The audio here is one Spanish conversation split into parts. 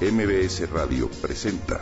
MBS Radio presenta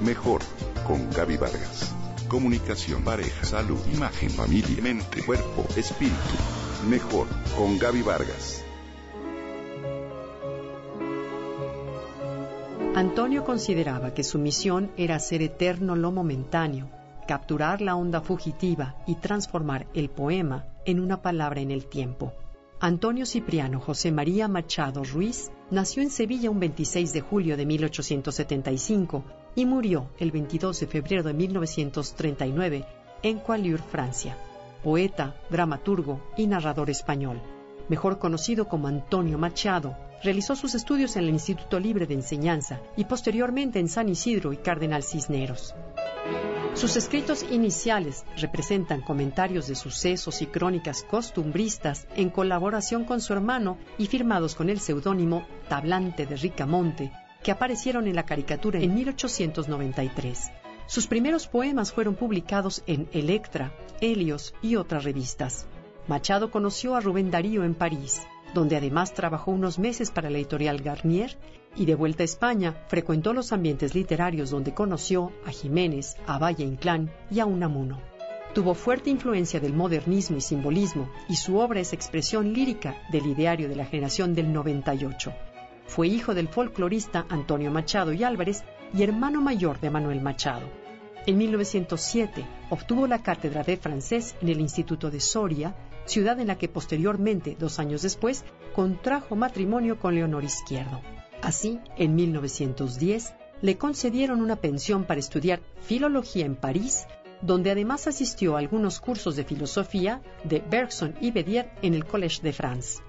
Mejor con Gaby Vargas. Comunicación, pareja, salud, imagen, familia, mente, cuerpo, espíritu. Mejor con Gaby Vargas. Antonio consideraba que su misión era hacer eterno lo momentáneo, capturar la onda fugitiva y transformar el poema en una palabra en el tiempo. Antonio Cipriano José María Machado Ruiz nació en Sevilla un 26 de julio de 1875 y murió el 22 de febrero de 1939 en Coislure, Francia. Poeta, dramaturgo y narrador español. Mejor conocido como Antonio Machado, realizó sus estudios en el Instituto Libre de Enseñanza y posteriormente en San Isidro y Cardenal Cisneros. Sus escritos iniciales representan comentarios de sucesos y crónicas costumbristas en colaboración con su hermano y firmados con el seudónimo Tablante de Ricamonte, que aparecieron en la caricatura en 1893. Sus primeros poemas fueron publicados en Electra, Helios y otras revistas. Machado conoció a Rubén Darío en París, donde además trabajó unos meses para la editorial Garnier y de vuelta a España frecuentó los ambientes literarios donde conoció a Jiménez, a Valle Inclán y a Unamuno. Tuvo fuerte influencia del modernismo y simbolismo y su obra es expresión lírica del ideario de la generación del 98. Fue hijo del folclorista Antonio Machado y Álvarez y hermano mayor de Manuel Machado. En 1907 obtuvo la cátedra de francés en el Instituto de Soria, ciudad en la que posteriormente, dos años después, contrajo matrimonio con Leonor Izquierdo. Así, en 1910, le concedieron una pensión para estudiar filología en París, donde además asistió a algunos cursos de filosofía de Bergson y Bedier en el Collège de France.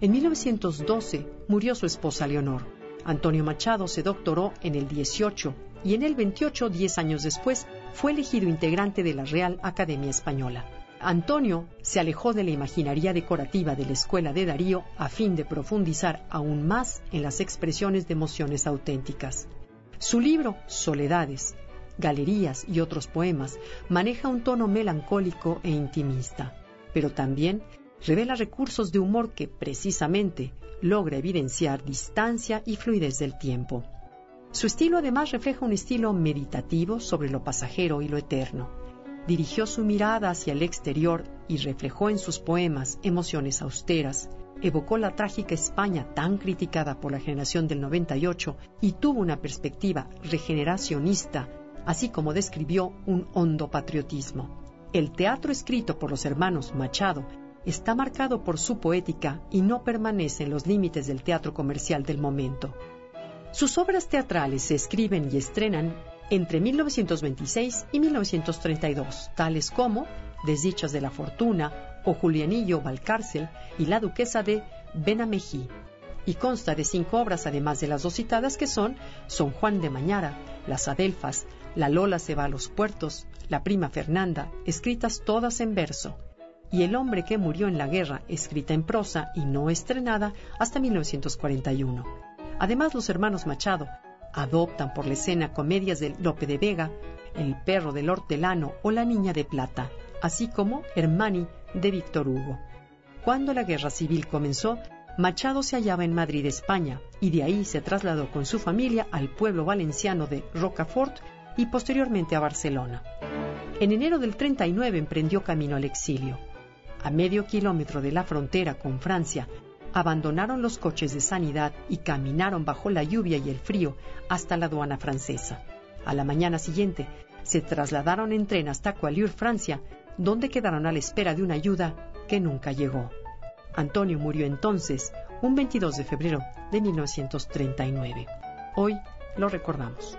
En 1912 murió su esposa Leonor. Antonio Machado se doctoró en el 18 y en el 28, diez años después, fue elegido integrante de la Real Academia Española. Antonio se alejó de la imaginaría decorativa de la escuela de Darío a fin de profundizar aún más en las expresiones de emociones auténticas. Su libro, Soledades, Galerías y otros poemas, maneja un tono melancólico e intimista, pero también revela recursos de humor que, precisamente, logra evidenciar distancia y fluidez del tiempo. Su estilo además refleja un estilo meditativo sobre lo pasajero y lo eterno dirigió su mirada hacia el exterior y reflejó en sus poemas emociones austeras, evocó la trágica España tan criticada por la generación del 98 y tuvo una perspectiva regeneracionista, así como describió un hondo patriotismo. El teatro escrito por los hermanos Machado está marcado por su poética y no permanece en los límites del teatro comercial del momento. Sus obras teatrales se escriben y estrenan entre 1926 y 1932, tales como Desdichas de la Fortuna o Julianillo Valcárcel y La Duquesa de Benamejí, y consta de cinco obras además de las dos citadas que son Son Juan de Mañara, Las Adelfas, La Lola se va a los puertos, La Prima Fernanda, escritas todas en verso, y El hombre que murió en la guerra, escrita en prosa y no estrenada hasta 1941. Además, los hermanos Machado adoptan por la escena comedias de Lope de Vega, El perro del hortelano o La niña de plata, así como Hermani de Víctor Hugo. Cuando la guerra civil comenzó, Machado se hallaba en Madrid, España, y de ahí se trasladó con su familia al pueblo valenciano de Rocafort y posteriormente a Barcelona. En enero del 39 emprendió camino al exilio. A medio kilómetro de la frontera con Francia, abandonaron los coches de sanidad y caminaron bajo la lluvia y el frío hasta la aduana francesa. A la mañana siguiente, se trasladaron en tren hasta Coislure, Francia, donde quedaron a la espera de una ayuda que nunca llegó. Antonio murió entonces, un 22 de febrero de 1939. Hoy lo recordamos.